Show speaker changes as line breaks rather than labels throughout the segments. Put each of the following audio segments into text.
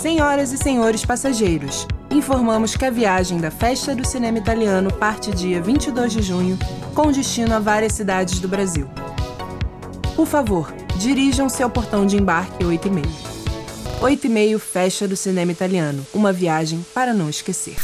Senhoras e senhores passageiros, informamos que a viagem da Festa do Cinema Italiano parte dia 22 de junho, com destino a várias cidades do Brasil. Por favor, dirijam-se ao portão de embarque 8 e meio. 8 e meio Festa do Cinema Italiano, uma viagem para não esquecer.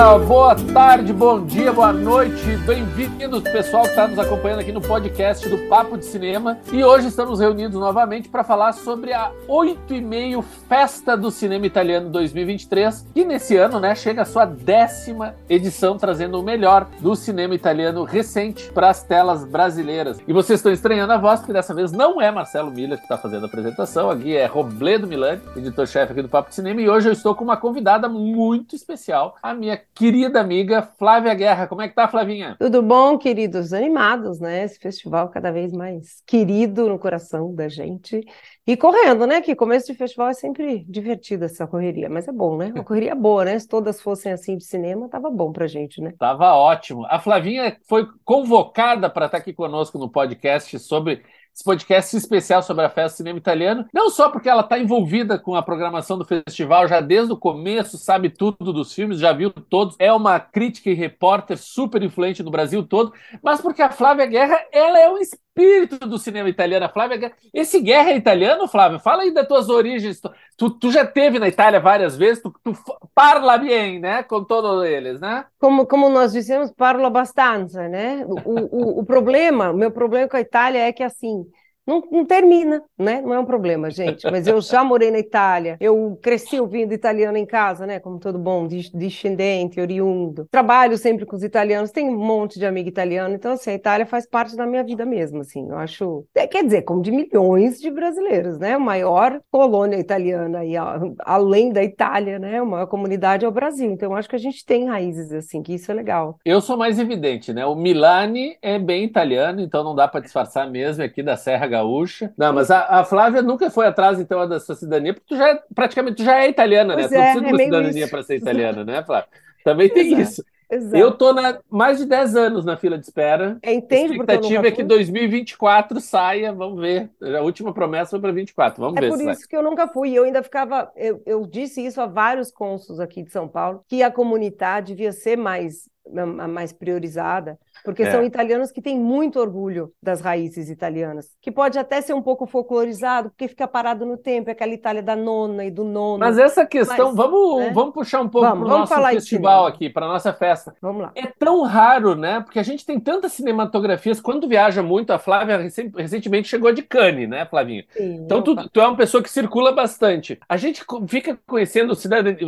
Boa tarde, bom dia, boa noite, bem-vindos pessoal que está nos acompanhando aqui no podcast do Papo de Cinema. E hoje estamos reunidos novamente para falar sobre a 8 e meio Festa do Cinema Italiano 2023, que nesse ano né, chega a sua décima edição, trazendo o melhor do cinema italiano recente para as telas brasileiras. E vocês estão estranhando a voz, porque dessa vez não é Marcelo Miller que está fazendo a apresentação, aqui é Robledo Milani, editor-chefe aqui do Papo de Cinema, e hoje eu estou com uma convidada muito especial, a minha querida amiga Flávia Guerra. Como é que tá, Flavinha?
Tudo bom, queridos? Animados, né? Esse festival cada vez mais querido no coração da gente. E correndo, né? Que começo de festival é sempre divertido essa correria, mas é bom, né? Uma correria boa, né? Se todas fossem assim de cinema, tava bom pra gente, né?
Tava ótimo. A Flavinha foi convocada para estar aqui conosco no podcast sobre esse podcast especial sobre a festa cinema italiano, não só porque ela está envolvida com a programação do festival já desde o começo, sabe tudo dos filmes, já viu todos, é uma crítica e repórter super influente no Brasil todo, mas porque a Flávia Guerra, ela é um espírito do cinema italiano. Flávia esse Guerra é italiano, Flávia? Fala aí das tuas origens. Tu, tu já teve na Itália várias vezes, tu, tu parla bem, né, com todos eles, né?
Como, como nós dissemos, parlo abbastanza, né? O, o, o problema, o meu problema com a Itália é que, assim, não, não, termina, né? Não é um problema, gente. Mas eu já morei na Itália, eu cresci ouvindo italiano em casa, né? Como todo bom descendente, oriundo. Trabalho sempre com os italianos, tenho um monte de amigo italiano, então assim, a Itália faz parte da minha vida mesmo, assim. Eu acho, é, quer dizer, como de milhões de brasileiros, né? A maior colônia italiana aí, além da Itália, né? A maior comunidade é o Brasil. Então eu acho que a gente tem raízes assim, que isso é legal.
Eu sou mais evidente, né? O Milani é bem italiano, então não dá para disfarçar mesmo aqui da Serra. Não, mas a, a, Flávia nunca foi atrás, então, da sua cidadania, porque tu já é, praticamente tu já é italiana, né? pois né? É, tu precisa é de uma cidadania para ser italiana, né, Flávia? Também tem Exato. isso. Exato. Eu tô na, mais de 10 anos na fila de espera.
Entende,
a expectativa é que 2024 saia, vamos ver. A última promessa foi para 24, vamos
é
ver.
É por isso sai. que eu nunca fui. Eu ainda ficava. Eu, eu disse isso a vários cônsuls aqui de São Paulo, que a comunidade devia ser mais mais priorizada, porque é. são italianos que têm muito orgulho das raízes italianas, que pode até ser um pouco folclorizado, porque fica parado no tempo, é aquela Itália da nona e do nono.
Mas essa questão, Mas, vamos, né? vamos puxar um pouco para o nosso festival aqui, para nossa festa.
Vamos lá.
É tão raro, né? Porque a gente tem tantas cinematografias, quando viaja muito, a Flávia recentemente chegou de Cannes, né, Flavinha? Sim, então tu, tu, é uma pessoa que circula bastante. A gente fica conhecendo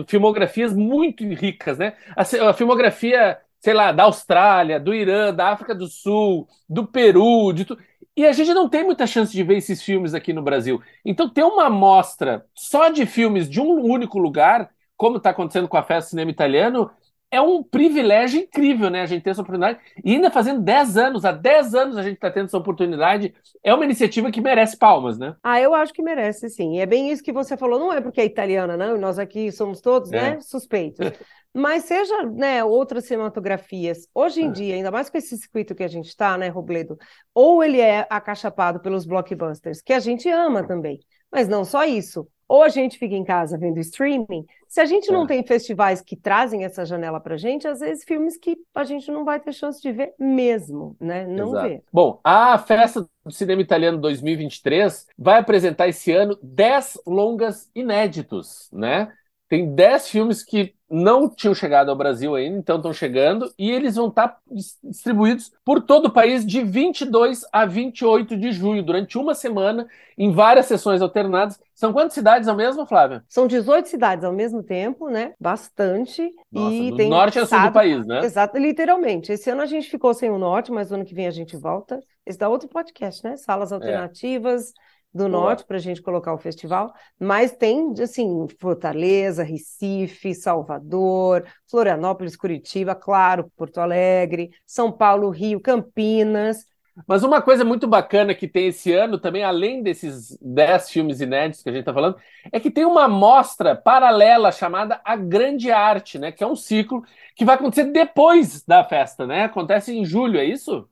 filmografias muito ricas, né? a, a filmografia sei lá, da Austrália, do Irã, da África do Sul, do Peru, de tudo. E a gente não tem muita chance de ver esses filmes aqui no Brasil. Então, ter uma amostra só de filmes de um único lugar, como está acontecendo com a Festa Cinema Italiano, é um privilégio incrível, né? A gente ter essa oportunidade. E ainda fazendo 10 anos, há 10 anos a gente está tendo essa oportunidade. É uma iniciativa que merece palmas, né?
Ah, eu acho que merece, sim. E é bem isso que você falou. Não é porque é italiana, não. Nós aqui somos todos, é. né? Suspeitos. Mas seja né, outras cinematografias, hoje em é. dia, ainda mais com esse circuito que a gente está, né, Robledo? Ou ele é acachapado pelos blockbusters, que a gente ama também. Mas não só isso. Ou a gente fica em casa vendo streaming. Se a gente não é. tem festivais que trazem essa janela para gente, às vezes filmes que a gente não vai ter chance de ver mesmo, né? Não Exato. vê.
Bom, a Festa do Cinema Italiano 2023 vai apresentar esse ano 10 longas inéditos, né? Tem 10 filmes que não tinham chegado ao Brasil ainda, então estão chegando, e eles vão estar distribuídos por todo o país de 22 a 28 de junho, durante uma semana, em várias sessões alternadas. São quantas cidades ao mesmo, Flávia?
São 18 cidades ao mesmo tempo, né? Bastante.
Nossa, e do tem norte a sul do país, né?
Exato, literalmente. Esse ano a gente ficou sem o norte, mas no ano que vem a gente volta. Esse dá outro podcast, né? Salas é. alternativas. É do norte para a gente colocar o festival, mas tem assim Fortaleza, Recife, Salvador, Florianópolis, Curitiba, claro, Porto Alegre, São Paulo, Rio, Campinas.
Mas uma coisa muito bacana que tem esse ano também, além desses 10 filmes inéditos que a gente está falando, é que tem uma mostra paralela chamada A Grande Arte, né? Que é um ciclo que vai acontecer depois da festa, né? Acontece em julho, é isso?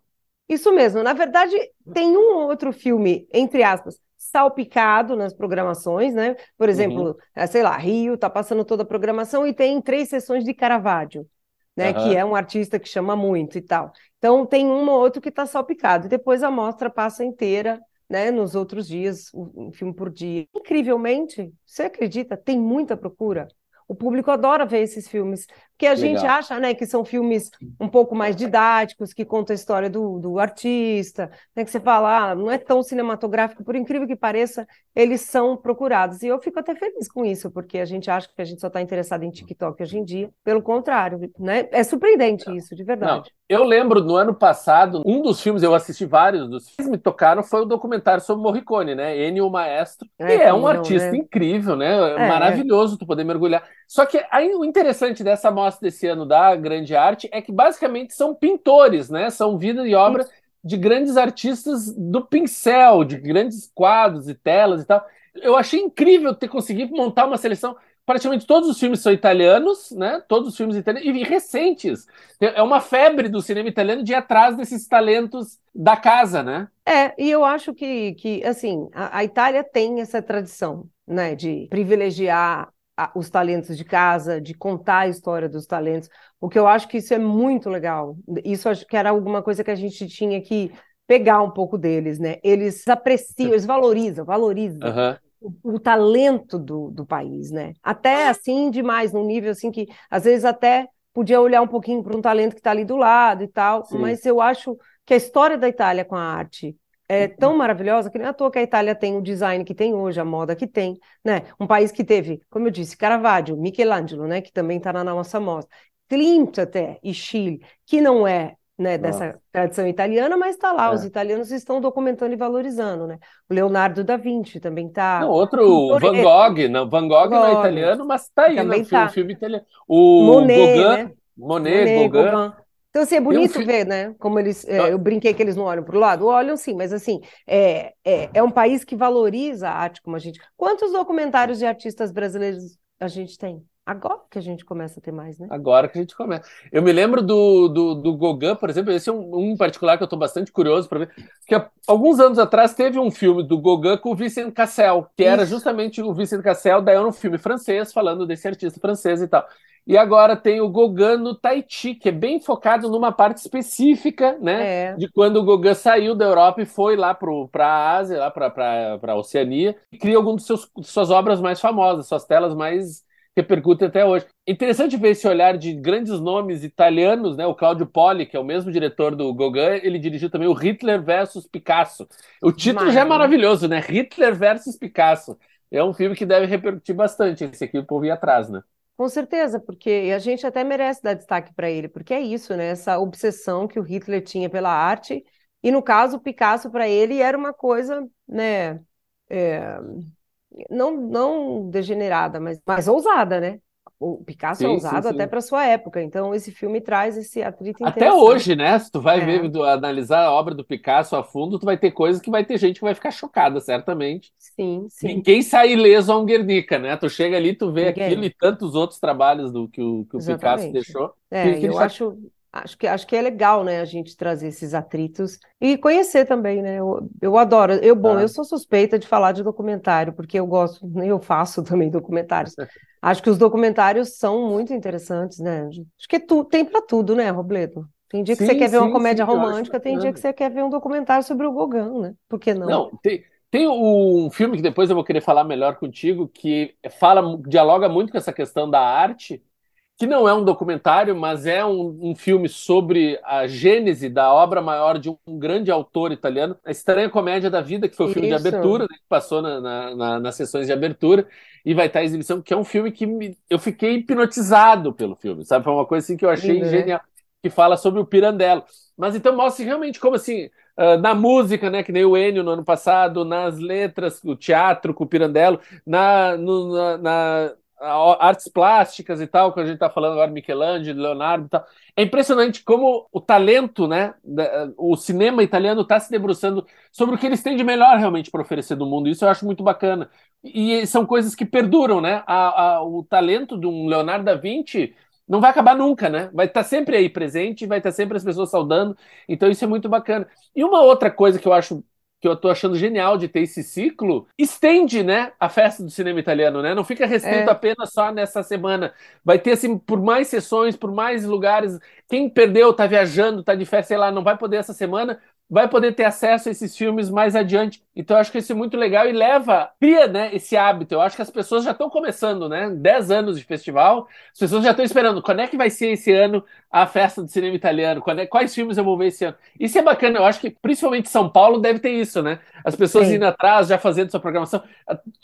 Isso mesmo. Na verdade, tem um outro filme, entre aspas, salpicado nas programações, né? Por exemplo, uhum. sei lá, Rio está passando toda a programação e tem três sessões de Caravaggio né? Uhum. Que é um artista que chama muito e tal. Então tem um ou outro que está salpicado. Depois a mostra passa inteira, né? Nos outros dias, um filme por dia. Incrivelmente, você acredita? Tem muita procura. O público adora ver esses filmes, porque a Legal. gente acha né, que são filmes um pouco mais didáticos, que contam a história do, do artista, né, que você fala, ah, não é tão cinematográfico, por incrível que pareça, eles são procurados. E eu fico até feliz com isso, porque a gente acha que a gente só está interessado em TikTok hoje em dia. Pelo contrário, né? É surpreendente isso, de verdade.
Não, eu lembro no ano passado, um dos filmes, eu assisti vários dos filmes que me tocaram, foi o documentário sobre Morricone, né? Ennio Maestro, que é, é um artista né? incrível, né? É, Maravilhoso tu poder mergulhar. Só que aí, o interessante dessa mostra desse ano da Grande Arte é que basicamente são pintores, né? São vida e obra de grandes artistas do pincel, de grandes quadros e telas e tal. Eu achei incrível ter conseguido montar uma seleção praticamente todos os filmes são italianos, né? Todos os filmes italianos e recentes. É uma febre do cinema italiano de ir atrás desses talentos da casa, né?
É, e eu acho que, que assim, a, a Itália tem essa tradição, né, de privilegiar os talentos de casa, de contar a história dos talentos. O que eu acho que isso é muito legal. Isso acho que era alguma coisa que a gente tinha que pegar um pouco deles, né? Eles apreciam, eles valorizam, valorizam. Uhum o, o talento do, do país, né? Até assim, demais, num nível assim que às vezes até podia olhar um pouquinho para um talento que está ali do lado e tal, Sim. mas eu acho que a história da Itália com a arte é tão maravilhosa que é à toa que a Itália tem o design que tem hoje, a moda que tem, né? Um país que teve, como eu disse, Caravaggio, Michelangelo, né? Que também está na nossa mostra. Klimt até, e Chile, que não é né, dessa tradição italiana, mas está lá, é. os italianos estão documentando e valorizando, né? O Leonardo da Vinci também está.
Outro, Van Gogh, não, Van Gogh, Gogh não é italiano, mas está aí também no filme, tá. filme italiano. O Monet, Gauguin, né? Monet, Monet Gauguin. Gauguin.
Então, assim, é bonito um ver, né? Como eles. É, eu brinquei que eles não olham para o lado. Olham sim, mas assim, é, é, é um país que valoriza a arte como a gente. Quantos documentários de artistas brasileiros a gente tem? Agora que a gente começa a ter mais, né?
Agora que a gente começa. Eu me lembro do, do, do Gauguin, por exemplo, esse é um, um em particular que eu estou bastante curioso para ver, que há alguns anos atrás teve um filme do Gauguin com o Vincent Cassel, que Isso. era justamente o Vincent Cassel, daí era um filme francês, falando desse artista francês e tal. E agora tem o Gauguin no Tahiti, que é bem focado numa parte específica, né? É. De quando o Gauguin saiu da Europa e foi lá para a Ásia, lá para a Oceania, e cria algumas de suas obras mais famosas, suas telas mais repercute até hoje. Interessante ver esse olhar de grandes nomes italianos, né? O Claudio Poli, que é o mesmo diretor do Gauguin, ele dirigiu também o Hitler versus Picasso. O título já é maravilhoso, né? Hitler versus Picasso. É um filme que deve repercutir bastante esse aqui, o povo ir atrás, né?
Com certeza, porque a gente até merece dar destaque para ele, porque é isso, né? Essa obsessão que o Hitler tinha pela arte, e no caso, o Picasso para ele era uma coisa, né? É não, não degenerada, mas mais ousada, né? O Picasso é sim, é ousado sim, até para sua época, então esse filme traz esse atrito
Até hoje, né? Se tu vai é. ver, analisar a obra do Picasso a fundo, tu vai ter coisas que vai ter gente que vai ficar chocada, certamente.
Sim, sim.
Ninguém sai ileso a um Guernica, né? Tu chega ali, tu vê Ninguém. aquilo e tantos outros trabalhos do que o, que o Picasso deixou.
É, eu acho, Acho que, acho que é legal, né, a gente trazer esses atritos e conhecer também, né? Eu, eu adoro. Eu, bom, ah. eu sou suspeita de falar de documentário, porque eu gosto, eu faço também documentários. acho que os documentários são muito interessantes, né? Acho que tu, tem para tudo, né, Robledo? Tem dia que sim, você quer ver sim, uma comédia sim, romântica, tem dia que você quer ver um documentário sobre o Gauguin, né? Por que não?
Não, tem, tem um filme que depois eu vou querer falar melhor contigo, que fala, dialoga muito com essa questão da arte, que não é um documentário, mas é um, um, filme sobre a gênese da obra maior de um grande autor italiano, A Estranha Comédia da Vida, que foi o filme Isso. de abertura, né, que passou na, na, na, nas sessões de abertura, e vai estar em exibição, que é um filme que me, eu fiquei hipnotizado pelo filme, sabe? Foi uma coisa assim que eu achei uhum. genial, que fala sobre o Pirandello. Mas então mostra realmente como assim, uh, na música, né, que nem o Enio no ano passado, nas letras, o teatro com o Pirandello, na, no, na, na artes plásticas e tal, que a gente está falando agora, Michelangelo, Leonardo e tal. É impressionante como o talento, né, o cinema italiano está se debruçando sobre o que eles têm de melhor realmente para oferecer do mundo. Isso eu acho muito bacana. E são coisas que perduram, né? A, a, o talento de um Leonardo da Vinci não vai acabar nunca, né? Vai estar tá sempre aí presente, vai estar tá sempre as pessoas saudando. Então isso é muito bacana. E uma outra coisa que eu acho que eu tô achando genial de ter esse ciclo, estende, né, a festa do cinema italiano, né? Não fica restrito é. apenas só nessa semana. Vai ter assim por mais sessões, por mais lugares. Quem perdeu, tá viajando, tá de festa, sei lá, não vai poder essa semana, vai poder ter acesso a esses filmes mais adiante. Então eu acho que isso é muito legal e leva, cria né, esse hábito. Eu acho que as pessoas já estão começando, né? 10 anos de festival, as pessoas já estão esperando quando é que vai ser esse ano a festa do cinema italiano, quando é, quais filmes eu vou ver esse ano. Isso é bacana, eu acho que principalmente São Paulo deve ter isso, né? As pessoas Sim. indo atrás, já fazendo sua programação.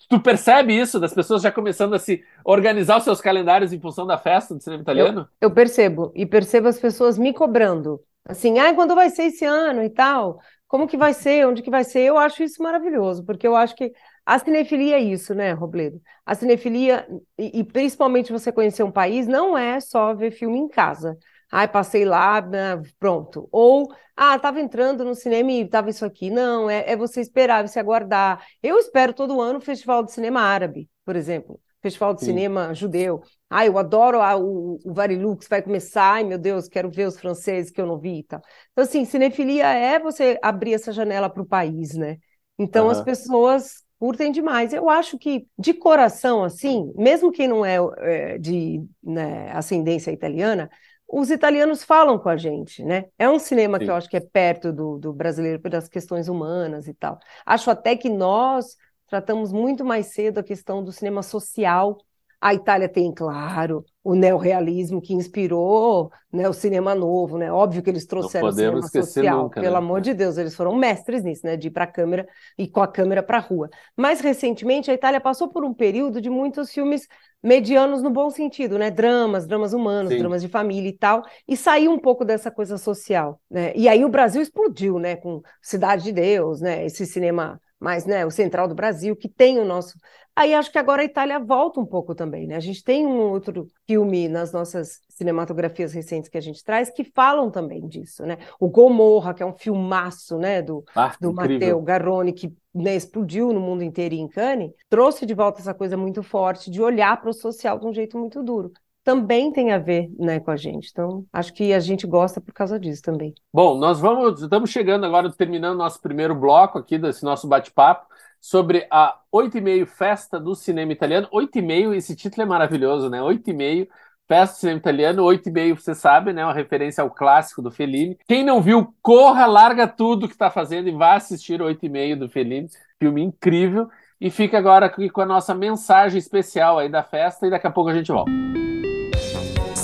Tu percebe isso, das pessoas já começando a se organizar os seus calendários em função da festa do cinema italiano?
Eu, eu percebo, e percebo as pessoas me cobrando. Assim, ah, quando vai ser esse ano e tal? Como que vai ser? Onde que vai ser? Eu acho isso maravilhoso, porque eu acho que a cinefilia é isso, né, Robledo? A cinefilia, e, e principalmente você conhecer um país, não é só ver filme em casa. Ai, passei lá, né, pronto. Ou, ah, estava entrando no cinema e estava isso aqui. Não, é, é você esperar, você aguardar. Eu espero todo ano o Festival de Cinema Árabe, por exemplo. Festival de Sim. Cinema Judeu. Ai, eu adoro a, o, o Varilux, vai começar, ai meu Deus, quero ver os franceses que eu não vi e tal. Então, assim, cinefilia é você abrir essa janela para o país, né? Então, uhum. as pessoas curtem demais. Eu acho que, de coração, assim, mesmo quem não é, é de né, ascendência italiana, os italianos falam com a gente, né? É um cinema Sim. que eu acho que é perto do, do brasileiro das questões humanas e tal. Acho até que nós tratamos muito mais cedo a questão do cinema social. A Itália tem, claro, o neorrealismo que inspirou né, o cinema novo, né? Óbvio que eles trouxeram o cinema social, nunca, pelo né? amor de Deus, eles foram mestres nisso, né? De ir para a câmera e com a câmera para a rua. Mais recentemente, a Itália passou por um período de muitos filmes medianos no bom sentido, né? Dramas, dramas humanos, Sim. dramas de família e tal, e saiu um pouco dessa coisa social, né? E aí o Brasil explodiu, né? Com Cidade de Deus, né? Esse cinema mais, né, o central do Brasil, que tem o nosso. Aí acho que agora a Itália volta um pouco também, né? A gente tem um outro filme nas nossas cinematografias recentes que a gente traz que falam também disso, né? O Gomorra, que é um filmaço, né, do, ah, do Matteo Garrone, que né, explodiu no mundo inteiro em Cannes, trouxe de volta essa coisa muito forte de olhar para o social de um jeito muito duro também tem a ver né, com a gente. Então, acho que a gente gosta por causa disso também.
Bom, nós vamos, estamos chegando agora, terminando nosso primeiro bloco aqui desse nosso bate-papo sobre a oito e meio Festa do Cinema Italiano. Oito e meio, esse título é maravilhoso, né? Oito e meio, Festa do Cinema Italiano, oito e meio, você sabe, né? Uma referência ao clássico do Fellini. Quem não viu, corra, larga tudo que está fazendo e vá assistir oito e meio do Fellini. Filme incrível. E fica agora aqui com a nossa mensagem especial aí da festa e daqui a pouco a gente volta.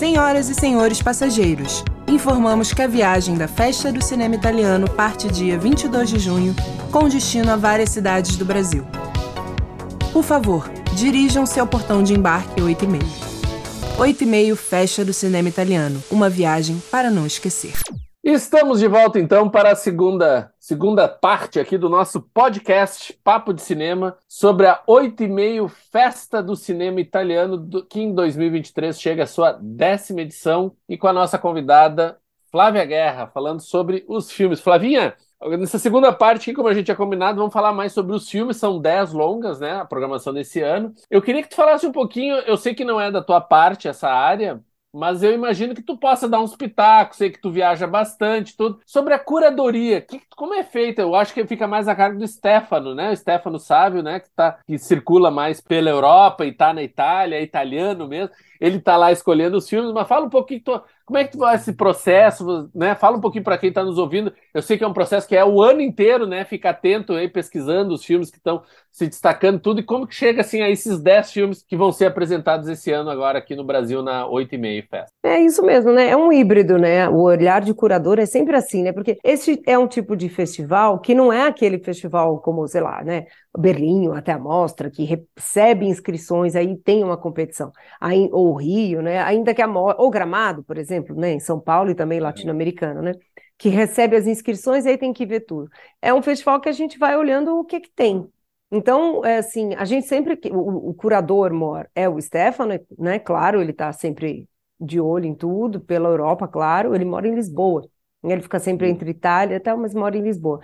Senhoras e senhores passageiros, informamos que a viagem da Festa do Cinema Italiano parte dia 22 de junho, com destino a várias cidades do Brasil. Por favor, dirijam-se ao portão de embarque 8 e meio. 8 e meio Festa do Cinema Italiano, uma viagem para não esquecer.
Estamos de volta então para a segunda, segunda parte aqui do nosso podcast Papo de Cinema sobre a 8 e meio Festa do Cinema Italiano do, que em 2023 chega à sua décima edição e com a nossa convidada Flávia Guerra falando sobre os filmes. Flavinha, nessa segunda parte, como a gente tinha combinado, vamos falar mais sobre os filmes, são 10 longas, né, a programação desse ano. Eu queria que tu falasse um pouquinho, eu sei que não é da tua parte essa área, mas eu imagino que tu possa dar uns pitacos, sei que tu viaja bastante, tudo. Sobre a curadoria, que, como é feita? Eu acho que fica mais a cargo do Stefano, né? O Stefano Sávio, né? Que, tá, que circula mais pela Europa e tá na Itália, é italiano mesmo. Ele tá lá escolhendo os filmes, mas fala um pouquinho, como é que tu vai esse processo, né? Fala um pouquinho para quem está nos ouvindo. Eu sei que é um processo que é o ano inteiro, né? Fica atento aí, pesquisando os filmes que estão se destacando tudo e como que chega assim a esses 10 filmes que vão ser apresentados esse ano agora aqui no Brasil na 8 e meia festa.
É isso mesmo, né? É um híbrido, né? O olhar de curador é sempre assim, né? Porque esse é um tipo de festival que não é aquele festival como, sei lá, né? Berlim, até a mostra, que recebe inscrições, aí tem uma competição. Aí, ou Rio, né? Ainda que a ou Gramado, por exemplo, né? Em São Paulo e também latino-americano, né? Que recebe as inscrições, aí tem que ver tudo. É um festival que a gente vai olhando o que que tem, Então, é assim, a gente sempre. O, o curador mor é o Stefano, né? Claro, ele está sempre de olho em tudo, pela Europa, claro. Ele mora em Lisboa. Ele fica sempre entre Itália e tal, mas mora em Lisboa.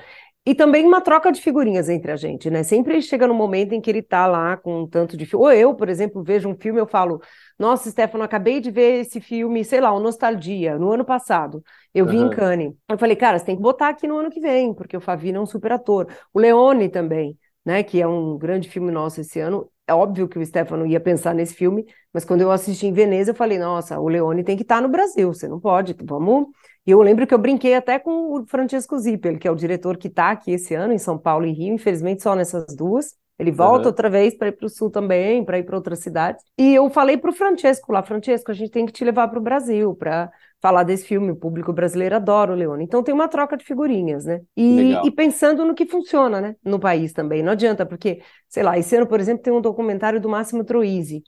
E também uma troca de figurinhas entre a gente, né? Sempre chega no momento em que ele tá lá com um tanto de filme. Ou eu, por exemplo, vejo um filme, eu falo, nossa, Stefano, acabei de ver esse filme, sei lá, o Nostalgia, no ano passado. Eu vi em Cannes. Eu falei, cara, você tem que botar aqui no ano que vem, porque o Favino é um super ator. O Leone também, né? Que é um grande filme nosso esse ano. É óbvio que o Stefano ia pensar nesse filme, mas quando eu assisti em Veneza, eu falei, nossa, o Leone tem que estar tá no Brasil, você não pode, vamos e eu lembro que eu brinquei até com o Francesco Zippel, que é o diretor que está aqui esse ano em São Paulo e Rio, infelizmente só nessas duas. Ele volta uhum. outra vez para ir para o sul também, para ir para outras cidades. E eu falei para o Francesco lá, Francesco, a gente tem que te levar para o Brasil para falar desse filme. O público brasileiro adora o Leone. Então tem uma troca de figurinhas, né? E, e, pensando no que funciona, né? No país também. Não adianta, porque, sei lá, esse ano, por exemplo, tem um documentário do Máximo Troisi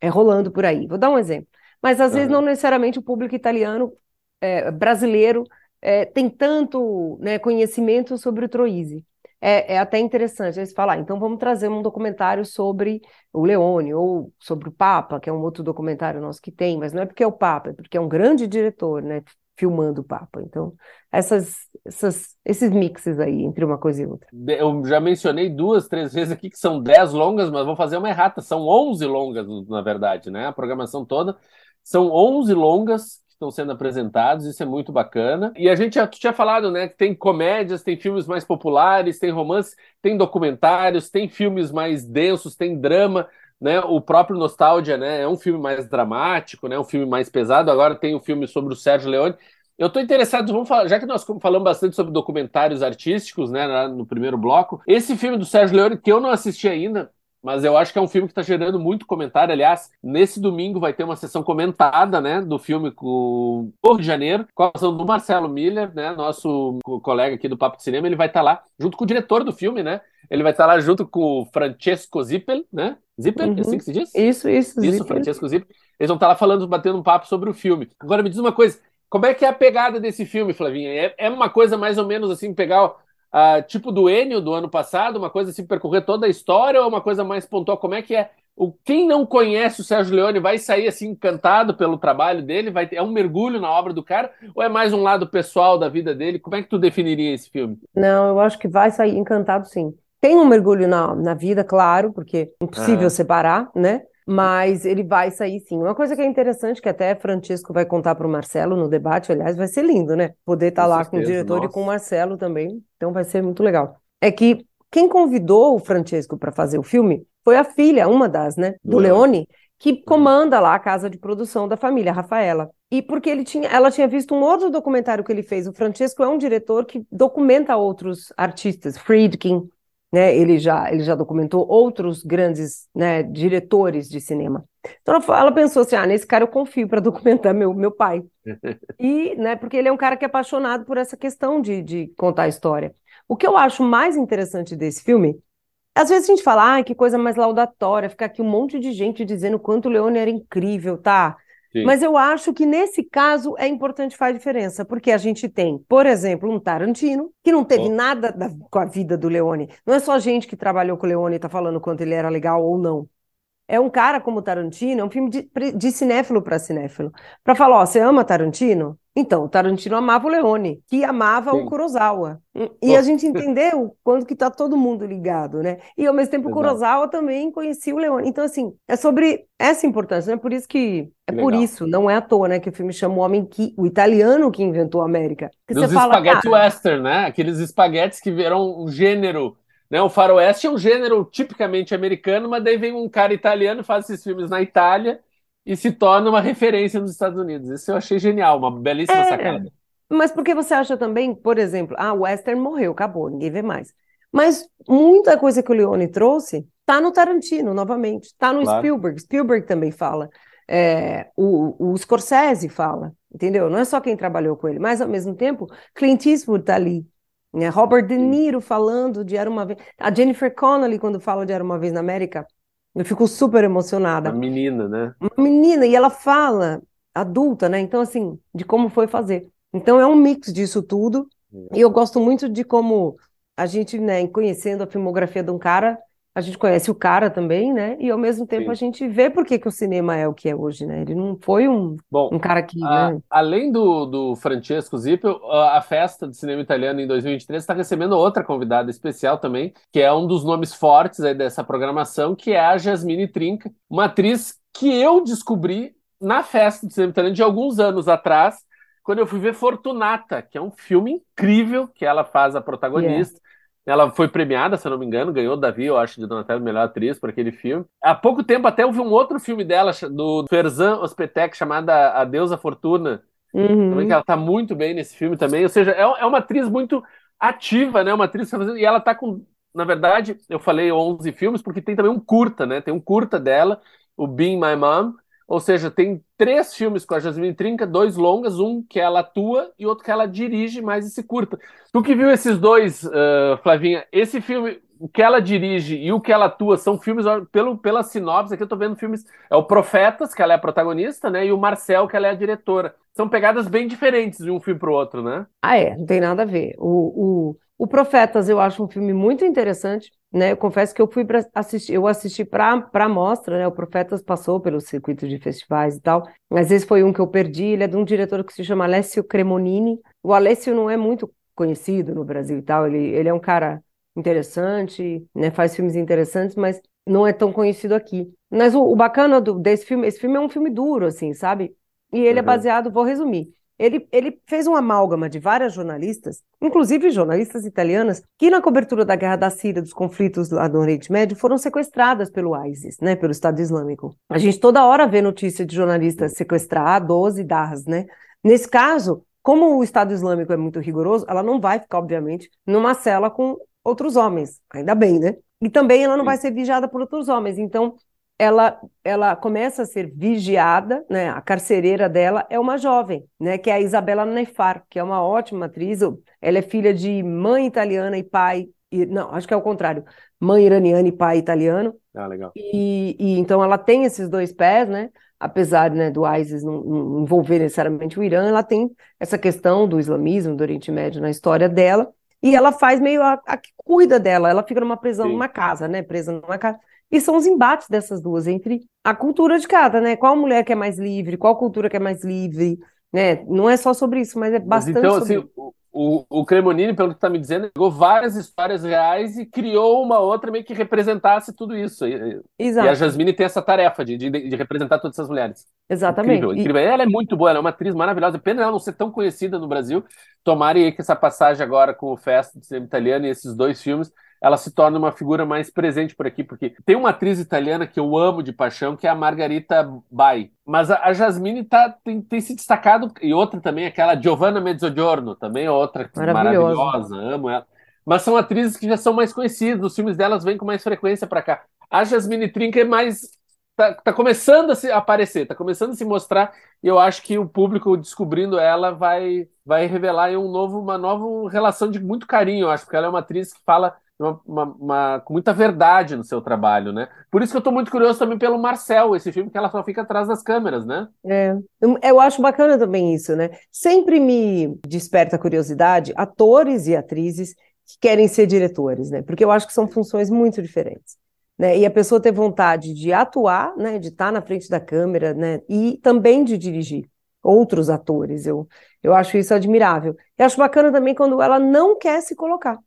é, rolando por aí. Vou dar um exemplo. Mas às uhum. vezes não necessariamente o público italiano é, brasileiro é, tem tanto né, conhecimento sobre o Troisi. É, é, até interessante eles falar, então vamos trazer um documentário sobre o Leone ou sobre o Papa, que é um outro documentário nosso que tem, mas não é porque é o Papa, é porque é um grande diretor, né, filmando o Papa. Então, essas, essas, esses mixes aí entre uma coisa e outra.
Eu já mencionei duas, três vezes aqui que são dez longas, mas vou fazer uma errata, são onze longas, na verdade, né? A programação toda são onze longas estão sendo apresentados, isso é muito bacana. E a gente já tinha falado, né, que tem comédias, tem filmes mais populares, tem romances, tem documentários, tem filmes mais densos, tem drama, né? O próprio Nostalgia, né, é um filme mais dramático, né, um filme mais pesado. Agora tem o um filme sobre o Sérgio Leone. Eu estou interessado, vamos falar, já que nós falamos bastante sobre documentários artísticos, né, no primeiro bloco, esse filme do Sérgio Leone que eu não assisti ainda, mas eu acho que é um filme que está gerando muito comentário. Aliás, nesse domingo vai ter uma sessão comentada, né, do filme com o Rio de Janeiro, com a ação do Marcelo Miller, né, nosso colega aqui do Papo de Cinema. Ele vai estar tá lá junto com o diretor do filme, né? Ele vai estar tá lá junto com o Francesco Zippel, né? Zippel, uhum. é assim que se diz?
Isso, isso.
Isso, Zippel. Francesco Zippel. Eles vão estar tá lá falando, batendo um papo sobre o filme. Agora me diz uma coisa, como é que é a pegada desse filme, Flavinha? É, é uma coisa mais ou menos assim, pegar uh, tipo do Enio do ano passado, uma coisa assim, percorrer toda a história ou uma coisa mais pontual? Como é que é? O, quem não conhece o Sérgio Leone vai sair assim encantado pelo trabalho dele? Vai ter, é um mergulho na obra do cara ou é mais um lado pessoal da vida dele? Como é que tu definiria esse filme?
Não, eu acho que vai sair encantado sim. Tem um mergulho na, na vida, claro, porque é impossível ah. separar, né? Mas ele vai sair sim. Uma coisa que é interessante, que até Francisco vai contar para o Marcelo no debate, aliás, vai ser lindo, né? Poder estar tá lá certeza, com o diretor nossa. e com o Marcelo também, então vai ser muito legal. É que quem convidou o Francisco para fazer o filme foi a filha, uma das, né, do Leone, que uhum. comanda lá a casa de produção da família, Rafaela. E porque ele tinha, ela tinha visto um outro documentário que ele fez. O Francesco é um diretor que documenta outros artistas, Friedkin, né? Ele já, ele já documentou outros grandes né, diretores de cinema. Então ela, ela pensou assim: ah, nesse cara eu confio para documentar meu, meu pai. e, né, porque ele é um cara que é apaixonado por essa questão de, de contar a história. O que eu acho mais interessante desse filme, às vezes a gente fala, ah, que coisa mais laudatória, ficar aqui um monte de gente dizendo quanto o Leone era incrível, tá? Sim. Mas eu acho que nesse caso é importante faz diferença, porque a gente tem, por exemplo, um Tarantino, que não teve nada da, com a vida do Leone. Não é só gente que trabalhou com o Leone e está falando quanto ele era legal ou não. É um cara como Tarantino, é um filme de, de cinéfilo para cinéfilo. Para falar, ó, você ama Tarantino? Então, o Tarantino amava o Leone, que amava Sim. o Kurosawa. E a gente entendeu quando que tá todo mundo ligado, né? E ao mesmo tempo o Kurosawa também conhecia o Leone. Então, assim, é sobre essa importância, né? Por isso que. É Legal. por isso, não é à toa, né? Que o filme chama o homem que. o italiano que inventou a América.
Que Dos espaguete western, né? Aqueles espaguetes que viram um gênero. Né, o faroeste é um gênero tipicamente americano, mas daí vem um cara italiano faz esses filmes na Itália e se torna uma referência nos Estados Unidos. Isso eu achei genial, uma belíssima é, sacada.
Mas por que você acha também, por exemplo, ah, o Western morreu, acabou, ninguém vê mais. Mas muita coisa que o Leone trouxe tá no Tarantino, novamente, tá no claro. Spielberg. Spielberg também fala. É, o, o Scorsese fala, entendeu? Não é só quem trabalhou com ele, mas ao mesmo tempo, Clint Eastwood tá ali. Né? Robert De Niro falando de Era Uma Vez. A Jennifer Connelly, quando fala de Era Uma Vez na América, eu fico super emocionada.
Uma menina, né?
Uma menina, e ela fala, adulta, né? Então, assim, de como foi fazer. Então, é um mix disso tudo. É. E eu gosto muito de como a gente, né, conhecendo a filmografia de um cara, a gente conhece o cara também, né? E ao mesmo tempo Sim. a gente vê por que, que o cinema é o que é hoje, né? Ele não foi um, Bom, um cara que. A,
né? Além do, do Francesco Zippel, a, festa de cinema italiano em 2023 está recebendo outra convidada especial também, que é um dos nomes fortes aí dessa programação, que é a Jasmine Trinca, uma atriz que eu descobri na festa de cinema italiano de alguns anos atrás, quando eu fui ver Fortunata, que é um filme incrível que ela faz a protagonista. Yeah. Ela foi premiada, se eu não me engano, ganhou o Davi, eu acho, de Donatello, melhor atriz por aquele filme. Há pouco tempo até eu vi um outro filme dela, do Ferzan Ospetek, chamada A Deusa Fortuna. Uhum. Também que ela tá muito bem nesse filme também. Ou seja, é, é uma atriz muito ativa, né? Uma atriz tá fazendo... E ela tá com... Na verdade, eu falei 11 filmes porque tem também um curta, né? Tem um curta dela, o Being My Mom, ou seja, tem três filmes com a Jasmine Trinca, dois longas, um que ela atua e outro que ela dirige, mais esse curta. Tu que viu esses dois, uh, Flavinha, esse filme, o que ela dirige e o que ela atua são filmes, pelo, pela sinopse, aqui eu tô vendo filmes, é o Profetas, que ela é a protagonista, né, e o Marcel, que ela é a diretora. São pegadas bem diferentes de um filme pro outro, né?
Ah, é, não tem nada a ver. O, o, o Profetas eu acho um filme muito interessante, né? Eu confesso que eu fui para assistir, eu assisti para a mostra, né? O Profetas passou pelo circuito de festivais e tal, mas esse foi um que eu perdi. Ele é de um diretor que se chama Alessio Cremonini. O Alessio não é muito conhecido no Brasil e tal. Ele, ele é um cara interessante, né? Faz filmes interessantes, mas não é tão conhecido aqui. Mas o, o bacana do, desse filme, esse filme é um filme duro, assim, sabe? E ele é uhum. é baseado, vou resumir. Ele, ele fez uma amálgama de várias jornalistas, inclusive jornalistas italianas, que na cobertura da guerra da Síria, dos conflitos lá do Oriente Médio, foram sequestradas pelo ISIS, né, pelo Estado Islâmico. A gente toda hora vê notícia de jornalistas sequestrar 12 DARs, né? Nesse caso, como o Estado Islâmico é muito rigoroso, ela não vai ficar, obviamente, numa cela com outros homens, ainda bem, né? E também ela não vai ser vigiada por outros homens. Então, ela, ela começa a ser vigiada, né? A carcereira dela é uma jovem, né? Que é a Isabela Nefar, que é uma ótima atriz. Ela é filha de mãe italiana e pai. E, não, acho que é o contrário. Mãe iraniana e pai italiano.
Ah, legal.
E, e então ela tem esses dois pés, né? Apesar né, do ISIS não, não envolver necessariamente o Irã, ela tem essa questão do islamismo, do Oriente Médio na história dela. E ela faz meio a, a que cuida dela. Ela fica numa prisão, Sim. numa casa, né? Presa numa casa e são os embates dessas duas entre a cultura de cada, né? Qual mulher que é mais livre, qual cultura que é mais livre, né? Não é só sobre isso, mas é bastante mas então, sobre...
assim, o, o Cremonini, pelo que está me dizendo, pegou várias histórias reais e criou uma outra meio que representasse tudo isso. Exato. E a Jasmine tem essa tarefa de, de, de representar todas essas mulheres.
Exatamente.
Incrível, incrível. E... Ela é muito boa, ela é uma atriz maravilhosa. Pena ela não ser tão conhecida no Brasil. Tomara que essa passagem agora com o Festa de Cinema Italiano e esses dois filmes ela se torna uma figura mais presente por aqui, porque tem uma atriz italiana que eu amo de paixão, que é a Margarita Bai. Mas a, a Jasmine tá, tem, tem, se destacado, e outra também, aquela Giovanna Mezzogiorno, também é outra maravilhosa, amo ela. Mas são atrizes que já são mais conhecidas, os filmes delas vêm com mais frequência para cá. A Jasmine Trinca é mais Tá, tá, começando a se aparecer, tá começando a se mostrar, e eu acho que o público descobrindo ela vai vai revelar um novo, uma nova relação de muito carinho, eu acho, porque ela é uma atriz que fala uma, uma, uma, com muita verdade no seu trabalho, né? Por isso que eu estou muito curioso também pelo Marcel, esse filme que ela só fica atrás das câmeras, né?
É, eu acho bacana também isso, né? Sempre me desperta curiosidade atores e atrizes que querem ser diretores, né? Porque eu acho que são funções muito diferentes. Né? E a pessoa ter vontade de atuar, né? De estar na frente da câmera, né? E também de dirigir outros atores. Eu, eu acho isso admirável. Eu acho bacana também quando ela não quer se colocar.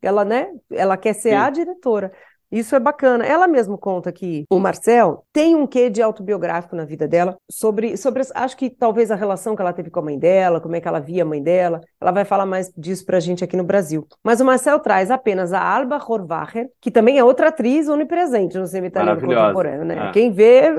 Ela, né? Ela quer ser Sim. a diretora. Isso é bacana. Ela mesma conta que o Marcel tem um quê de autobiográfico na vida dela sobre, sobre acho que talvez a relação que ela teve com a mãe dela, como é que ela via a mãe dela. Ela vai falar mais disso pra gente aqui no Brasil. Mas o Marcel traz apenas a Alba Horvacher, que também é outra atriz onipresente no cinema italiano contemporâneo, né? É. Quem vê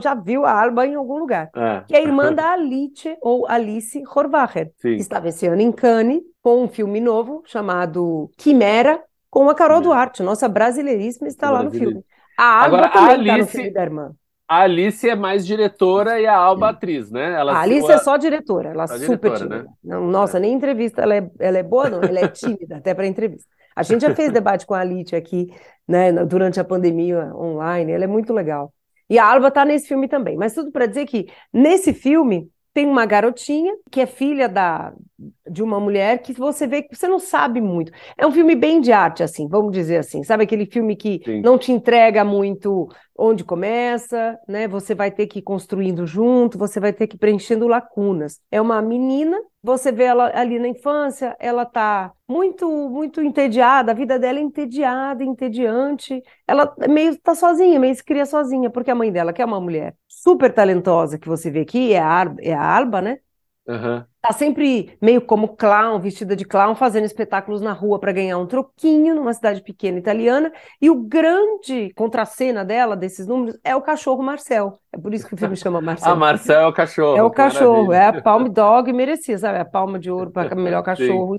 já viu a Alba em algum lugar. É. Que é a irmã da Alice ou Alice Horvacher, que estava esse ano em Cannes com um filme novo chamado Quimera, com a Carol Duarte, nossa brasileiríssima, está lá no filme. A Alba Agora, também a Alice, tá no filme da irmã.
A Alice é mais diretora e a Alba atriz, né?
Ela a Alice é só diretora, ela é super tímida. Né? Não, nossa, é. nem entrevista, ela é, ela é boa, não, ela é tímida até para entrevista. A gente já fez debate com a Alice aqui, né, durante a pandemia online, ela é muito legal. E a Alba está nesse filme também, mas tudo para dizer que nesse filme tem uma garotinha que é filha da, de uma mulher que você vê que você não sabe muito. É um filme bem de arte, assim, vamos dizer assim. Sabe aquele filme que Sim. não te entrega muito onde começa, né? Você vai ter que ir construindo junto, você vai ter que ir preenchendo lacunas. É uma menina, você vê ela ali na infância, ela tá muito, muito entediada, a vida dela é entediada, entediante. Ela meio tá sozinha, meio se cria sozinha, porque a mãe dela, que é uma mulher super talentosa que você vê aqui, é a, é a Alba, né?
Uhum.
Tá sempre meio como clown, vestida de clown, fazendo espetáculos na rua para ganhar um troquinho numa cidade pequena italiana. E o grande contracena dela, desses números, é o cachorro Marcel. É por isso que o filme chama Marcel.
ah, Marcel é o cachorro.
É o cachorro, maravilha. é a Palm Dog merecia, sabe? A palma de ouro para melhor cachorro.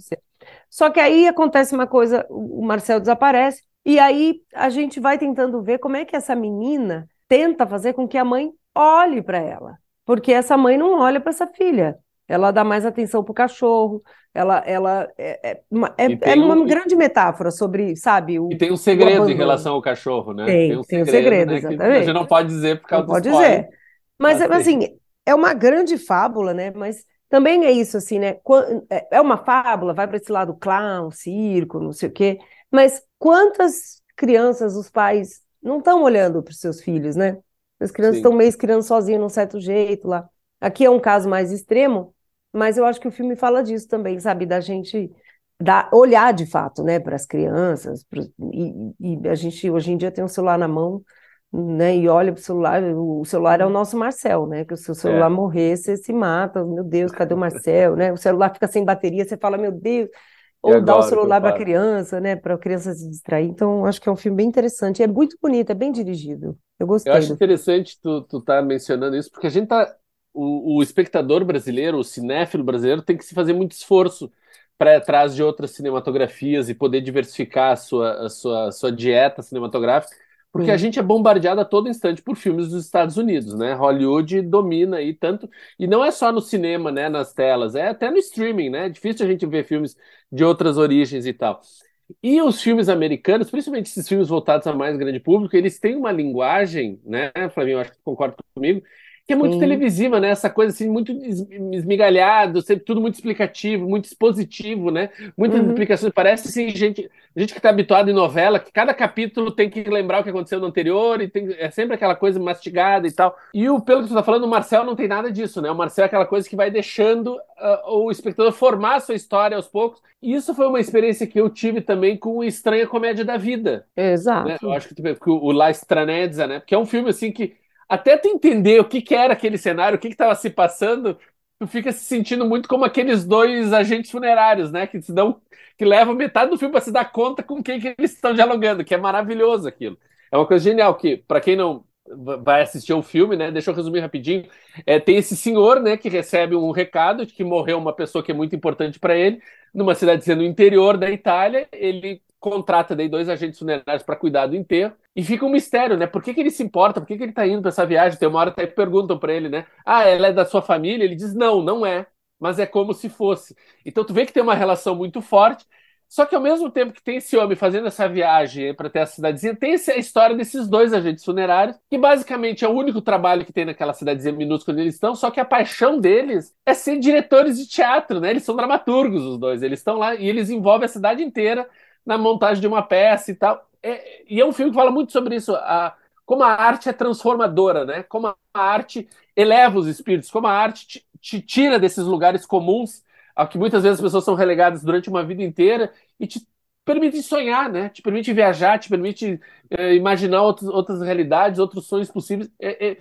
Só que aí acontece uma coisa, o Marcel desaparece, e aí a gente vai tentando ver como é que essa menina tenta fazer com que a mãe olhe para ela. Porque essa mãe não olha para essa filha ela dá mais atenção para o cachorro, ela, ela é, é, uma, é, é uma um... grande metáfora sobre, sabe? O,
e tem um segredo em relação ao cachorro, né?
Tem, tem um tem segredo, um segredo né,
a gente não pode dizer por causa
não pode dizer. Mas, assim, é uma grande fábula, né? Mas também é isso, assim, né? É, é uma fábula, vai para esse lado clown, circo, não sei o quê. Mas quantas crianças os pais não estão olhando para os seus filhos, né? As crianças estão meio criando sozinhas, num certo jeito lá. Aqui é um caso mais extremo, mas eu acho que o filme fala disso também, sabe? Da gente da, olhar de fato, né, para as crianças. E, e, a gente hoje em dia tem um celular na mão, né, e olha para o celular. O celular é o nosso Marcel, né? Que se o celular é. morrer, você se mata. Meu Deus, cadê o Marcel? né? O celular fica sem bateria, você fala, meu Deus. Ou dá o celular para a criança, né? Para a criança se distrair. Então, acho que é um filme bem interessante. É muito bonito, é bem dirigido. Eu gostei.
Eu acho interessante tu, tu tá mencionando isso, porque a gente tá o, o espectador brasileiro, o cinéfilo brasileiro, tem que se fazer muito esforço para ir atrás de outras cinematografias e poder diversificar a sua, a sua, a sua dieta cinematográfica, porque a gente é bombardeado a todo instante por filmes dos Estados Unidos, né? Hollywood domina aí tanto, e não é só no cinema, né, nas telas, é até no streaming, né? É difícil a gente ver filmes de outras origens e tal. E os filmes americanos, principalmente esses filmes voltados a mais grande público, eles têm uma linguagem, né, Flavinho, acho que concorda comigo, que é muito Sim. televisiva, né? Essa coisa assim, muito esmigalhado, sempre tudo muito explicativo, muito expositivo, né? Muitas uhum. explicações. Parece assim, gente, gente que está habituada em novela, que cada capítulo tem que lembrar o que aconteceu no anterior, e tem, é sempre aquela coisa mastigada e tal. E o, pelo que você está falando, o Marcel não tem nada disso, né? O Marcel é aquela coisa que vai deixando uh, o espectador formar a sua história aos poucos. E isso foi uma experiência que eu tive também com o Estranha Comédia da Vida.
Exato.
Né? Eu acho que, o La Stranezza, né? Porque é um filme assim que até tu entender o que, que era aquele cenário, o que estava se passando, tu fica se sentindo muito como aqueles dois agentes funerários, né? Que se dão, que levam metade do filme para se dar conta com quem que eles estão dialogando, que é maravilhoso aquilo. É uma coisa genial que, para quem não vai assistir o filme, né? Deixa eu resumir rapidinho. É, tem esse senhor, né, que recebe um recado de que morreu uma pessoa que é muito importante para ele, numa cidadezinha no interior da Itália. Ele contrata daí dois agentes funerários para cuidar do enterro. E fica um mistério, né? Por que, que ele se importa? Por que, que ele está indo para essa viagem? Tem uma hora até que perguntam para ele, né? Ah, ela é da sua família? Ele diz: não, não é. Mas é como se fosse. Então tu vê que tem uma relação muito forte. Só que ao mesmo tempo que tem esse homem fazendo essa viagem para ter a cidadezinha, tem a história desses dois agentes funerários, que basicamente é o único trabalho que tem naquela cidadezinha minúscula onde eles estão, só que a paixão deles é ser diretores de teatro, né? Eles são dramaturgos, os dois. Eles estão lá e eles envolvem a cidade inteira na montagem de uma peça e tal é, e é um filme que fala muito sobre isso, a, como a arte é transformadora, né? Como a arte eleva os espíritos, como a arte te, te tira desses lugares comuns, a que muitas vezes as pessoas são relegadas durante uma vida inteira e te permite sonhar, né? Te permite viajar, te permite é, imaginar outros, outras realidades, outros sonhos possíveis. É, é,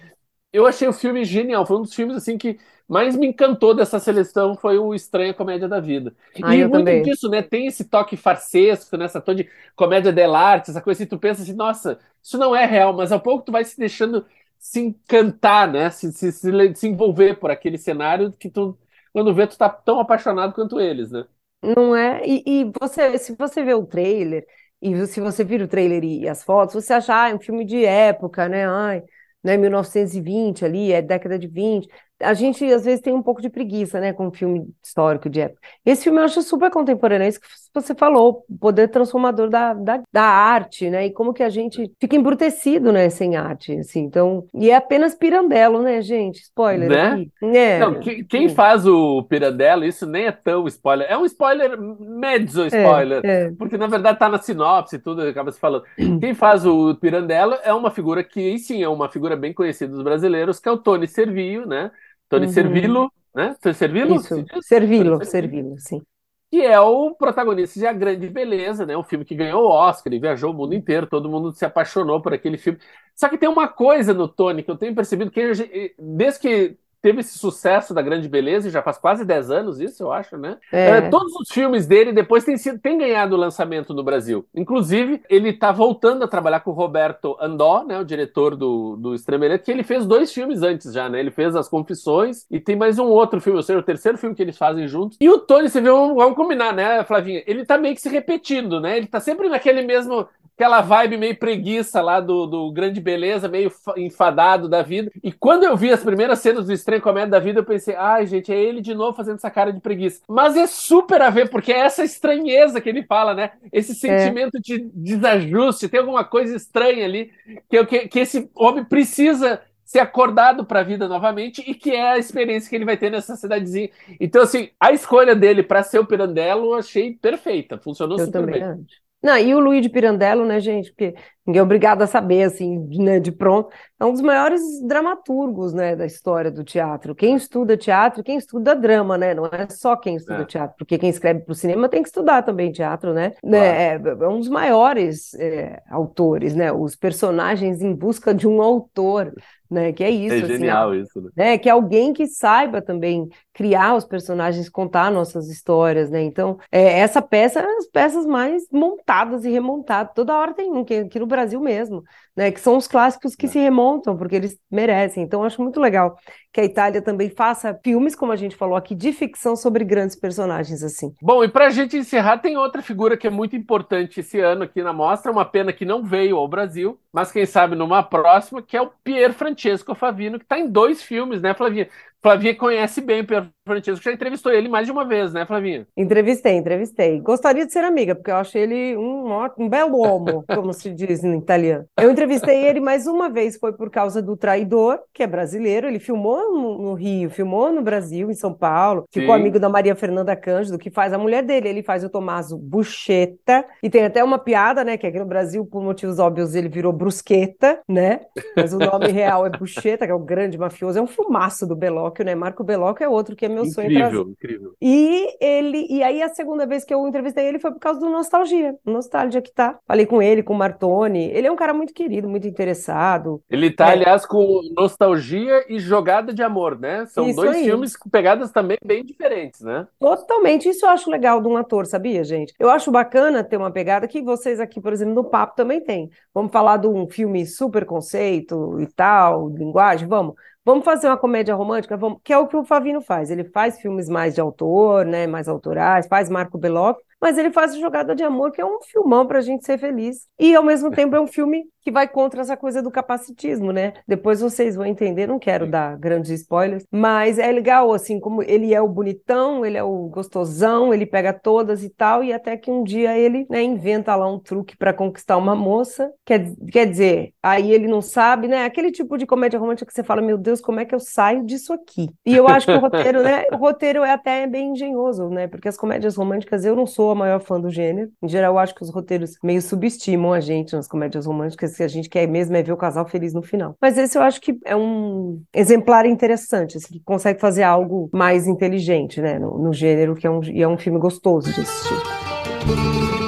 eu achei o filme genial, foi um dos filmes assim que mais me encantou dessa seleção foi o Estranha Comédia da Vida.
Ah, e muito também.
disso, né? Tem esse toque farsesco, nessa né, tom de comédia dell'arte, essa coisa assim, tu pensa assim, nossa, isso não é real, mas ao pouco tu vai se deixando se encantar, né? Se, se, se, se envolver por aquele cenário que tu, quando vê, tu tá tão apaixonado quanto eles, né?
Não é? E, e você, se você vê o trailer, e se você vira o trailer e as fotos, você acha, ah, é um filme de época, né? Ai, né, 1920 ali, é década de 20. A gente às vezes tem um pouco de preguiça, né, com um filme histórico de época. Esse filme eu acho super contemporâneo, é isso que você falou, o poder transformador da, da, da arte, né, e como que a gente fica embrutecido, né, sem arte, assim, então, e é apenas Pirandello, né, gente, spoiler
né?
aqui. É,
Não, que, quem faz o Pirandello, isso nem é tão spoiler, é um spoiler, mezzo
é,
spoiler,
é.
porque na verdade tá na sinopse e tudo, acaba se falando. Quem faz o Pirandello é uma figura que, sim, é uma figura bem conhecida dos brasileiros, que é o Tony Servillo, né, Tony
Uhum.
Servillo, né? Servillo?
Isso, servi-lo, servi-lo, sim.
que é o protagonista de A Grande Beleza, né? Um filme que ganhou o Oscar e viajou o mundo inteiro, todo mundo se apaixonou por aquele filme. Só que tem uma coisa no Tony que eu tenho percebido que desde que teve esse sucesso da Grande Beleza, e já faz quase 10 anos isso, eu acho, né?
É.
É, todos os filmes dele depois têm, sido, têm ganhado lançamento no Brasil. Inclusive, ele está voltando a trabalhar com o Roberto Andó, né, o diretor do, do Estremelete, que ele fez dois filmes antes já, né? Ele fez As Confissões e tem mais um outro filme, ou seja, o terceiro filme que eles fazem juntos. E o Tony, você viu, vamos combinar, né, Flavinha? Ele tá meio que se repetindo, né? Ele tá sempre naquele mesmo aquela vibe meio preguiça lá do, do Grande Beleza, meio fa- enfadado da vida. E quando eu vi as primeiras cenas do Estranho Comédia da Vida, eu pensei, ai, gente, é ele de novo fazendo essa cara de preguiça. Mas é super a ver, porque é essa estranheza que ele fala, né? Esse sentimento de desajuste, tem alguma coisa estranha ali, que, que, que esse homem precisa ser acordado para a vida novamente e que é a experiência que ele vai ter nessa cidadezinha. Então, assim, a escolha dele para ser o Pirandello eu achei perfeita, funcionou
Eu
super bem.
acho. Não, e o Luiz de Pirandello, né, gente? Porque ninguém é obrigado a saber, assim, né, de pronto. É um dos maiores dramaturgos, né, da história do teatro. Quem estuda teatro, quem estuda drama, né? Não é só quem estuda
É.
teatro, porque quem escreve para o cinema tem que estudar também teatro, né? Né, É, é um dos maiores é, autores, né? Os personagens em busca de um autor, né? Que é isso,
É
assim,
genial isso, né?
né? Que é alguém que saiba também criar os personagens, contar nossas histórias, né? Então, é, essa peça é as peças mais montadas e remontadas. Toda hora tem um, que aqui no Brasil mesmo, né? Que são os clássicos que
É.
se remontam, porque eles merecem. Então, acho muito legal que a Itália também faça filmes, como a gente falou aqui, de ficção sobre grandes personagens, assim.
Bom, e para a gente encerrar, tem outra figura que é muito importante esse ano aqui na mostra, uma pena que não veio ao Brasil, mas quem sabe numa próxima, que é o Pier Francesco Favino, que está em dois filmes, né, Flavinha? Flavinha conhece bem o Pier Francesco, já entrevistou ele mais de uma vez, né, Flavinha?
Entrevistei, entrevistei. Gostaria de ser amiga, porque eu achei ele um, um belo homo, como se diz em italiano. Eu entrevistei ele mais uma vez, foi por causa do Traidor, que é brasileiro. Ele filmou no, no Rio, filmou no Brasil, em São Paulo. Ficou
Sim.
amigo da Maria Fernanda Cândido, que faz a mulher dele. Ele faz o Tomaso Buscetta. E tem até uma piada, né? Que aqui no Brasil, por motivos óbvios, ele virou Brusqueta, né? Mas o nome real é Buscetta, que é o grande mafioso. É um filmaço do Belóquio, né? Marco Belóquio é outro que é meu sonho trazer.
Incrível, incrível.
E ele, e aí a segunda vez que eu entrevistei ele foi por causa do Nostalgia, Nostalgia que tá. Falei com ele, com o Martoni. Ele é um cara muito querido, muito interessado.
Ele tá,
É.
aliás, com Nostalgia e Jogada de Amor, né? São
Isso
dois
aí.
filmes com pegadas também bem diferentes, né?
Totalmente. Isso eu acho legal de um ator, sabia, gente? Eu acho bacana ter uma pegada que vocês aqui, por exemplo, no Papo também tem. Vamos falar de um filme super conceito e tal, linguagem, vamos. Vamos fazer uma comédia romântica, vamos, que é o que o Favino faz. Ele faz filmes mais de autor, né, mais autorais, faz Marco Bellocchio, mas ele faz Jogada de Amor, que é um filmão pra gente ser feliz. E ao mesmo tempo é um filme que vai contra essa coisa do capacitismo, né? Depois vocês vão entender, não quero dar grandes spoilers, mas é legal, assim, como ele é o bonitão, ele é o gostosão, ele pega todas e tal, e até que um dia ele, né, inventa lá um truque para conquistar uma moça, quer, quer dizer, aí ele não sabe, né? Aquele tipo de comédia romântica que você fala, meu Deus, como é que eu saio disso aqui? E eu acho que o roteiro, né, o roteiro é até bem engenhoso, né? Porque as comédias românticas, eu não sou a maior fã do gênero, em geral eu acho que os roteiros meio subestimam a gente nas comédias românticas, que a gente quer mesmo é ver o casal feliz no final. Mas esse eu acho que é um exemplar interessante, assim, que consegue fazer algo mais inteligente, né, no, no gênero, que é um, e é um filme gostoso de assistir.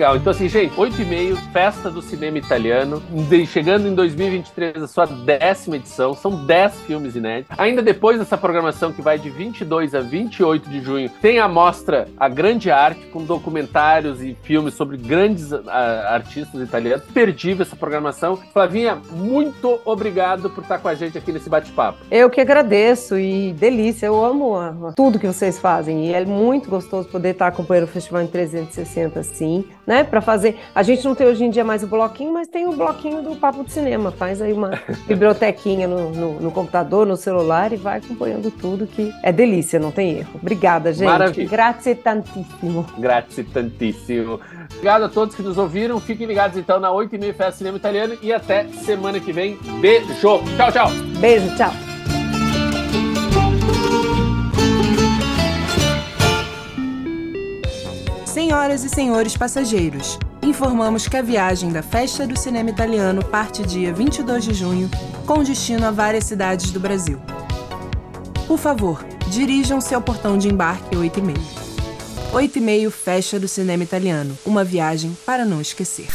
Legal. Então, assim, gente, 8 e meio, festa do cinema italiano, chegando em 2023 a sua décima edição, são 10 filmes inéditos. Ainda depois dessa programação que vai de 22 a 28 de junho, tem a mostra A Grande Arte, com documentários e filmes sobre grandes uh, artistas italianos. Perdível essa programação. Flavinha, muito obrigado por estar com a gente aqui nesse bate-papo.
Eu que agradeço e delícia, eu amo tudo que vocês fazem e é muito gostoso poder estar acompanhando o festival em 360 assim, né? Para fazer. A gente não tem hoje em dia mais o bloquinho, mas tem o bloquinho do Papo de Cinema. Faz aí uma bibliotequinha no, no, no computador, no celular e vai acompanhando tudo que é delícia, não tem erro. Obrigada, gente.
Maravilha.
Grazie tantissimo.
Grazie tantissimo. Obrigado a todos que nos ouviram. Fiquem ligados então na 8 e meia Festa Cinema Italiano e até semana que vem. Beijo. Tchau, tchau.
Beijo, tchau.
Senhoras e senhores passageiros, informamos que a viagem da Festa do Cinema Italiano parte dia 22 de junho, com destino a várias cidades do Brasil. Por favor, dirijam-se ao portão de embarque 8 e meio. 8 e meio Festa do Cinema Italiano, uma viagem para não esquecer.